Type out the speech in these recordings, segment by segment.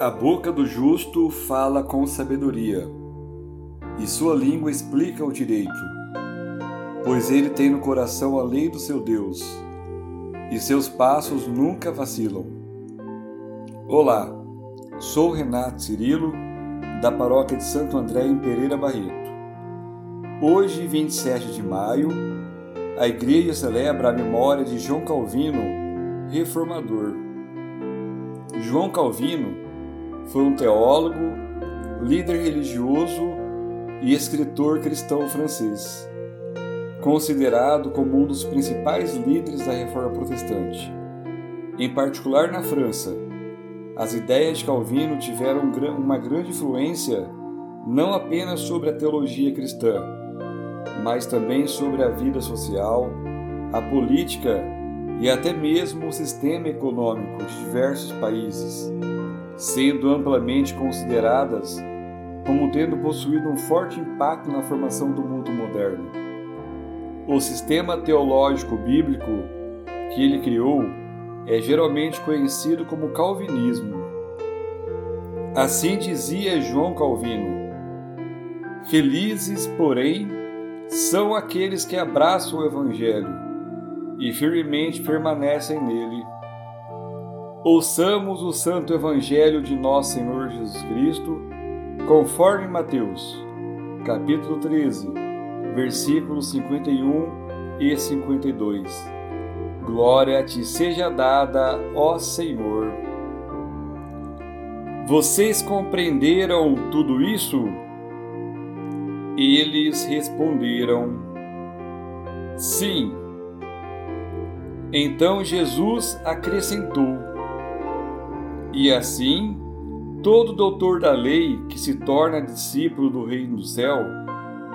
A boca do justo fala com sabedoria, e sua língua explica o direito, pois ele tem no coração a lei do seu Deus, e seus passos nunca vacilam. Olá, sou Renato Cirilo, da paróquia de Santo André em Pereira Barreto. Hoje, 27 de maio, a igreja celebra a memória de João Calvino, reformador. João Calvino foi um teólogo, líder religioso e escritor cristão francês, considerado como um dos principais líderes da reforma protestante. Em particular na França, as ideias de Calvino tiveram uma grande influência não apenas sobre a teologia cristã, mas também sobre a vida social, a política e até mesmo o sistema econômico de diversos países sendo amplamente consideradas como tendo possuído um forte impacto na formação do mundo moderno. O sistema teológico bíblico que ele criou é geralmente conhecido como Calvinismo. Assim dizia João Calvino: Felizes, porém, são aqueles que abraçam o Evangelho e firmemente permanecem nele Ouçamos o Santo Evangelho de Nosso Senhor Jesus Cristo, conforme Mateus, capítulo 13, versículos 51 e 52. Glória te seja dada, ó Senhor. Vocês compreenderam tudo isso? Eles responderam: Sim. Então Jesus acrescentou: e assim, todo doutor da lei que se torna discípulo do Reino do Céu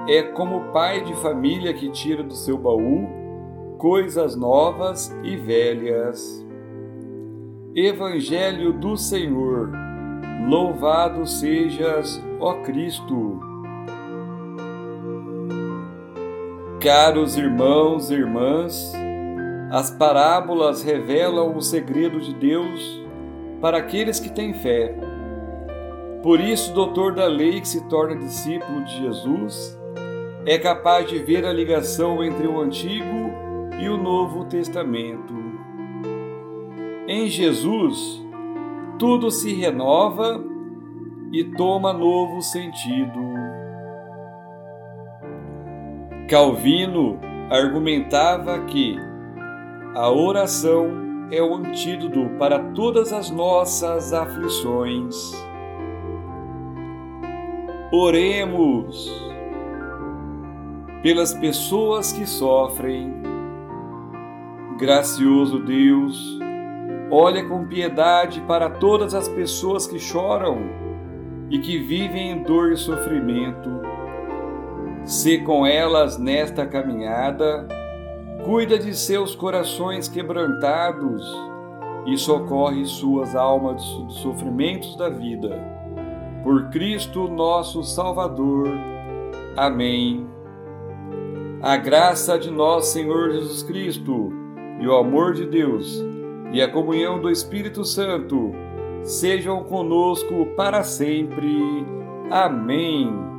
é como pai de família que tira do seu baú coisas novas e velhas. Evangelho do Senhor, louvado sejas, ó Cristo. Caros irmãos e irmãs, as parábolas revelam o segredo de Deus para aqueles que têm fé. Por isso, o doutor da lei que se torna discípulo de Jesus é capaz de ver a ligação entre o Antigo e o Novo Testamento. Em Jesus, tudo se renova e toma novo sentido. Calvino argumentava que a oração é o antídoto para todas as nossas aflições. Oremos pelas pessoas que sofrem. Gracioso Deus, olha com piedade para todas as pessoas que choram e que vivem em dor e sofrimento. Se com elas nesta caminhada cuida de seus corações quebrantados e socorre suas almas dos sofrimentos da vida. Por Cristo nosso Salvador. Amém. A graça de nosso Senhor Jesus Cristo e o amor de Deus e a comunhão do Espírito Santo sejam conosco para sempre. Amém.